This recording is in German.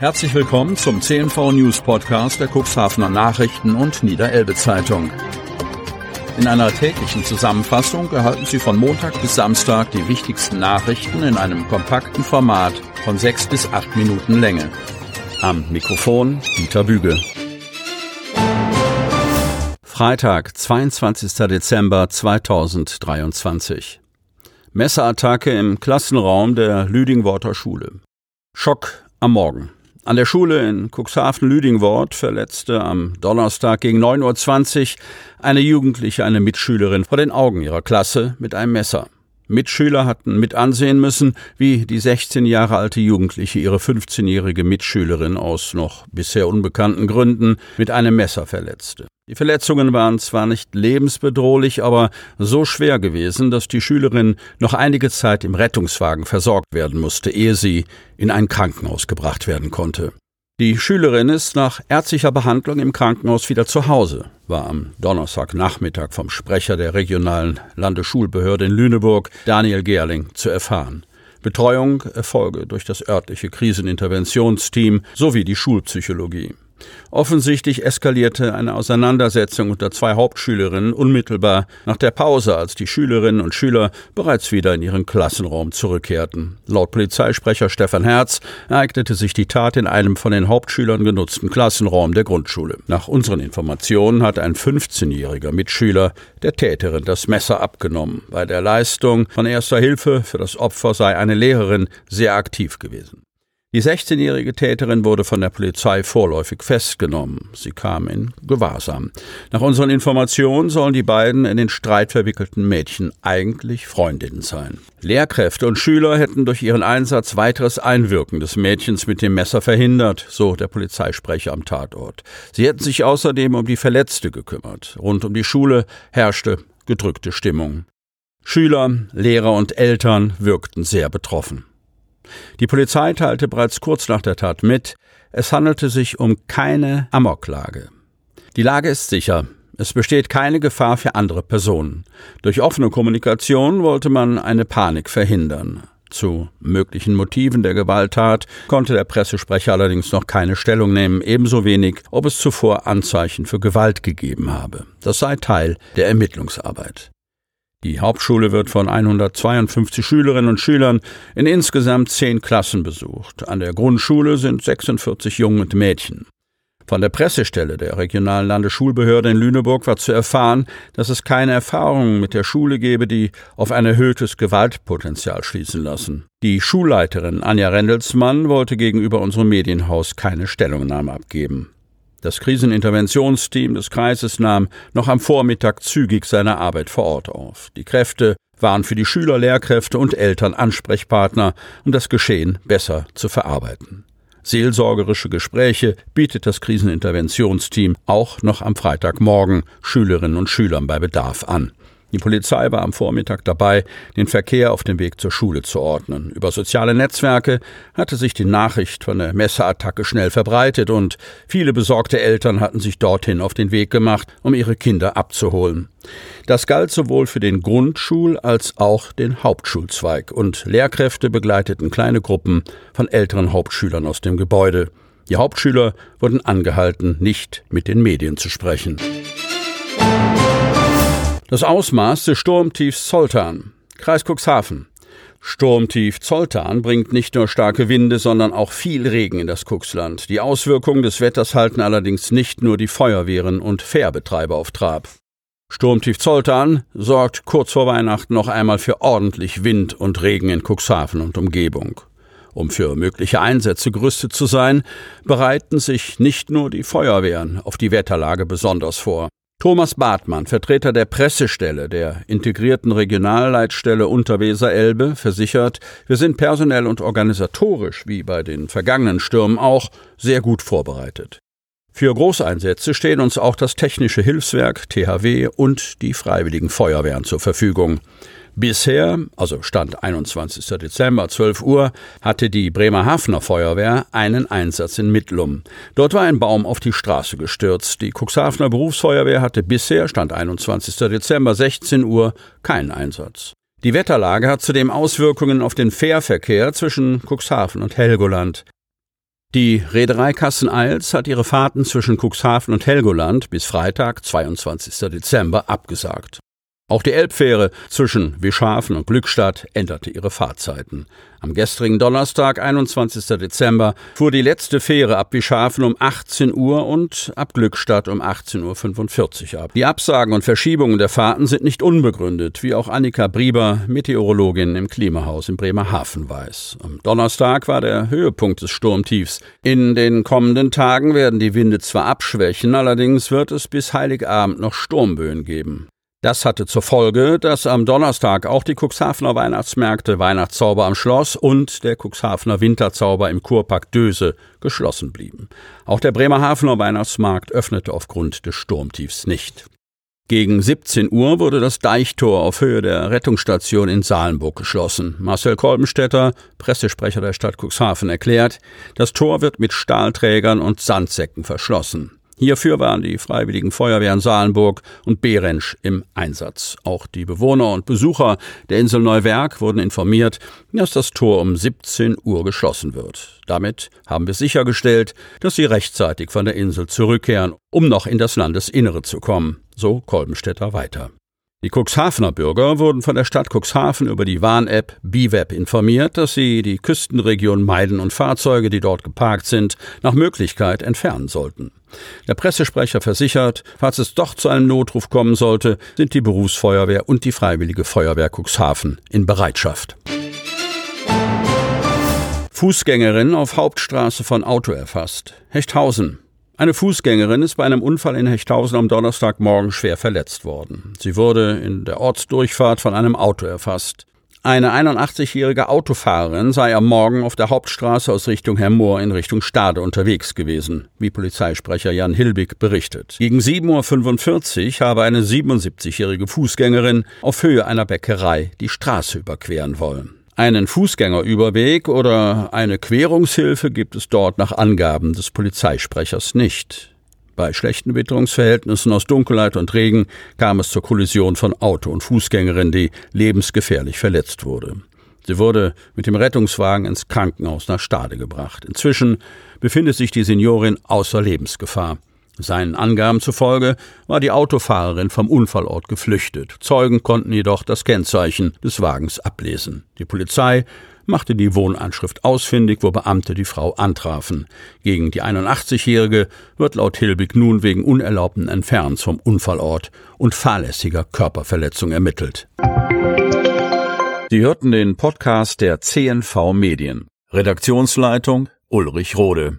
Herzlich willkommen zum CNV News Podcast der Cuxhavener Nachrichten und Niederelbe Zeitung. In einer täglichen Zusammenfassung erhalten Sie von Montag bis Samstag die wichtigsten Nachrichten in einem kompakten Format von sechs bis acht Minuten Länge. Am Mikrofon Dieter Büge. Freitag, 22. Dezember 2023. Messerattacke im Klassenraum der Lüdingworter Schule. Schock am Morgen. An der Schule in Cuxhaven-Lüdingwort verletzte am Donnerstag gegen 9.20 Uhr eine Jugendliche eine Mitschülerin vor den Augen ihrer Klasse mit einem Messer. Mitschüler hatten mit ansehen müssen, wie die 16 Jahre alte Jugendliche ihre 15-jährige Mitschülerin aus noch bisher unbekannten Gründen mit einem Messer verletzte. Die Verletzungen waren zwar nicht lebensbedrohlich, aber so schwer gewesen, dass die Schülerin noch einige Zeit im Rettungswagen versorgt werden musste, ehe sie in ein Krankenhaus gebracht werden konnte. Die Schülerin ist nach ärztlicher Behandlung im Krankenhaus wieder zu Hause, war am Donnerstagnachmittag vom Sprecher der regionalen Landesschulbehörde in Lüneburg, Daniel Gerling, zu erfahren. Betreuung erfolge durch das örtliche Kriseninterventionsteam sowie die Schulpsychologie. Offensichtlich eskalierte eine Auseinandersetzung unter zwei Hauptschülerinnen unmittelbar nach der Pause, als die Schülerinnen und Schüler bereits wieder in ihren Klassenraum zurückkehrten. Laut Polizeisprecher Stefan Herz ereignete sich die Tat in einem von den Hauptschülern genutzten Klassenraum der Grundschule. Nach unseren Informationen hat ein 15-jähriger Mitschüler der Täterin das Messer abgenommen. Bei der Leistung von erster Hilfe für das Opfer sei eine Lehrerin sehr aktiv gewesen. Die 16-jährige Täterin wurde von der Polizei vorläufig festgenommen. Sie kam in Gewahrsam. Nach unseren Informationen sollen die beiden in den Streit verwickelten Mädchen eigentlich Freundinnen sein. Lehrkräfte und Schüler hätten durch ihren Einsatz weiteres Einwirken des Mädchens mit dem Messer verhindert, so der Polizeisprecher am Tatort. Sie hätten sich außerdem um die Verletzte gekümmert. Rund um die Schule herrschte gedrückte Stimmung. Schüler, Lehrer und Eltern wirkten sehr betroffen. Die Polizei teilte bereits kurz nach der Tat mit, es handelte sich um keine Amoklage. Die Lage ist sicher. Es besteht keine Gefahr für andere Personen. Durch offene Kommunikation wollte man eine Panik verhindern. Zu möglichen Motiven der Gewalttat konnte der Pressesprecher allerdings noch keine Stellung nehmen, ebenso wenig, ob es zuvor Anzeichen für Gewalt gegeben habe. Das sei Teil der Ermittlungsarbeit. Die Hauptschule wird von 152 Schülerinnen und Schülern in insgesamt zehn Klassen besucht. An der Grundschule sind 46 Jungen und Mädchen. Von der Pressestelle der regionalen Landesschulbehörde in Lüneburg war zu erfahren, dass es keine Erfahrungen mit der Schule gebe, die auf ein erhöhtes Gewaltpotenzial schließen lassen. Die Schulleiterin Anja Rendelsmann wollte gegenüber unserem Medienhaus keine Stellungnahme abgeben. Das Kriseninterventionsteam des Kreises nahm noch am Vormittag zügig seine Arbeit vor Ort auf. Die Kräfte waren für die Schüler, Lehrkräfte und Eltern Ansprechpartner, um das Geschehen besser zu verarbeiten. Seelsorgerische Gespräche bietet das Kriseninterventionsteam auch noch am Freitagmorgen Schülerinnen und Schülern bei Bedarf an. Die Polizei war am Vormittag dabei, den Verkehr auf dem Weg zur Schule zu ordnen. Über soziale Netzwerke hatte sich die Nachricht von der Messerattacke schnell verbreitet und viele besorgte Eltern hatten sich dorthin auf den Weg gemacht, um ihre Kinder abzuholen. Das galt sowohl für den Grundschul- als auch den Hauptschulzweig und Lehrkräfte begleiteten kleine Gruppen von älteren Hauptschülern aus dem Gebäude. Die Hauptschüler wurden angehalten, nicht mit den Medien zu sprechen. Das Ausmaß des Sturmtiefs Zoltan. Kreis Cuxhaven. Sturmtief Zoltan bringt nicht nur starke Winde, sondern auch viel Regen in das Cuxland. Die Auswirkungen des Wetters halten allerdings nicht nur die Feuerwehren und Fährbetreiber auf Trab. Sturmtief Zoltan sorgt kurz vor Weihnachten noch einmal für ordentlich Wind und Regen in Cuxhaven und Umgebung. Um für mögliche Einsätze gerüstet zu sein, bereiten sich nicht nur die Feuerwehren auf die Wetterlage besonders vor. Thomas Bartmann, Vertreter der Pressestelle der integrierten Regionalleitstelle Unterweser-Elbe, versichert, wir sind personell und organisatorisch, wie bei den vergangenen Stürmen auch, sehr gut vorbereitet. Für Großeinsätze stehen uns auch das Technische Hilfswerk THW und die Freiwilligen Feuerwehren zur Verfügung. Bisher, also Stand 21. Dezember 12 Uhr, hatte die Bremerhavener Feuerwehr einen Einsatz in Mittlum. Dort war ein Baum auf die Straße gestürzt. Die Cuxhavener Berufsfeuerwehr hatte bisher, Stand 21. Dezember 16 Uhr, keinen Einsatz. Die Wetterlage hat zudem Auswirkungen auf den Fährverkehr zwischen Cuxhaven und Helgoland. Die Reederei Kassen-Eils hat ihre Fahrten zwischen Cuxhaven und Helgoland bis Freitag, 22. Dezember, abgesagt. Auch die Elbfähre zwischen Wischhafen und Glückstadt änderte ihre Fahrzeiten. Am gestrigen Donnerstag, 21. Dezember, fuhr die letzte Fähre ab Wischhafen um 18 Uhr und ab Glückstadt um 18.45 Uhr ab. Die Absagen und Verschiebungen der Fahrten sind nicht unbegründet, wie auch Annika Brieber, Meteorologin im Klimahaus in Bremerhaven weiß. Am Donnerstag war der Höhepunkt des Sturmtiefs. In den kommenden Tagen werden die Winde zwar abschwächen, allerdings wird es bis Heiligabend noch Sturmböen geben. Das hatte zur Folge, dass am Donnerstag auch die Cuxhavener Weihnachtsmärkte Weihnachtszauber am Schloss und der Cuxhavener Winterzauber im Kurpark Döse geschlossen blieben. Auch der Bremerhavener Weihnachtsmarkt öffnete aufgrund des Sturmtiefs nicht. Gegen 17 Uhr wurde das Deichtor auf Höhe der Rettungsstation in Salenburg geschlossen. Marcel Kolbenstädter, Pressesprecher der Stadt Cuxhaven, erklärt, das Tor wird mit Stahlträgern und Sandsäcken verschlossen. Hierfür waren die Freiwilligen Feuerwehren Salenburg und Behrensch im Einsatz. Auch die Bewohner und Besucher der Insel Neuwerk wurden informiert, dass das Tor um 17 Uhr geschlossen wird. Damit haben wir sichergestellt, dass sie rechtzeitig von der Insel zurückkehren, um noch in das Landesinnere zu kommen. So Kolbenstädter weiter. Die Cuxhavener Bürger wurden von der Stadt Cuxhaven über die Warn-App BWeb informiert, dass sie die Küstenregion meiden und Fahrzeuge, die dort geparkt sind, nach Möglichkeit entfernen sollten. Der Pressesprecher versichert, falls es doch zu einem Notruf kommen sollte, sind die Berufsfeuerwehr und die Freiwillige Feuerwehr Cuxhaven in Bereitschaft. Fußgängerin auf Hauptstraße von Auto erfasst. Hechthausen. Eine Fußgängerin ist bei einem Unfall in Hechthausen am Donnerstagmorgen schwer verletzt worden. Sie wurde in der Ortsdurchfahrt von einem Auto erfasst. Eine 81-jährige Autofahrerin sei am Morgen auf der Hauptstraße aus Richtung Hermoor in Richtung Stade unterwegs gewesen, wie Polizeisprecher Jan Hilbig berichtet. Gegen 7.45 Uhr habe eine 77-jährige Fußgängerin auf Höhe einer Bäckerei die Straße überqueren wollen. Einen Fußgängerüberweg oder eine Querungshilfe gibt es dort nach Angaben des Polizeisprechers nicht. Bei schlechten Witterungsverhältnissen aus Dunkelheit und Regen kam es zur Kollision von Auto und Fußgängerin, die lebensgefährlich verletzt wurde. Sie wurde mit dem Rettungswagen ins Krankenhaus nach Stade gebracht. Inzwischen befindet sich die Seniorin außer Lebensgefahr. Seinen Angaben zufolge war die Autofahrerin vom Unfallort geflüchtet. Zeugen konnten jedoch das Kennzeichen des Wagens ablesen. Die Polizei machte die Wohnanschrift ausfindig, wo Beamte die Frau antrafen. Gegen die 81-Jährige wird laut Hilbig nun wegen unerlaubten Entfernens vom Unfallort und fahrlässiger Körperverletzung ermittelt. Sie hörten den Podcast der CNV Medien. Redaktionsleitung Ulrich Rode.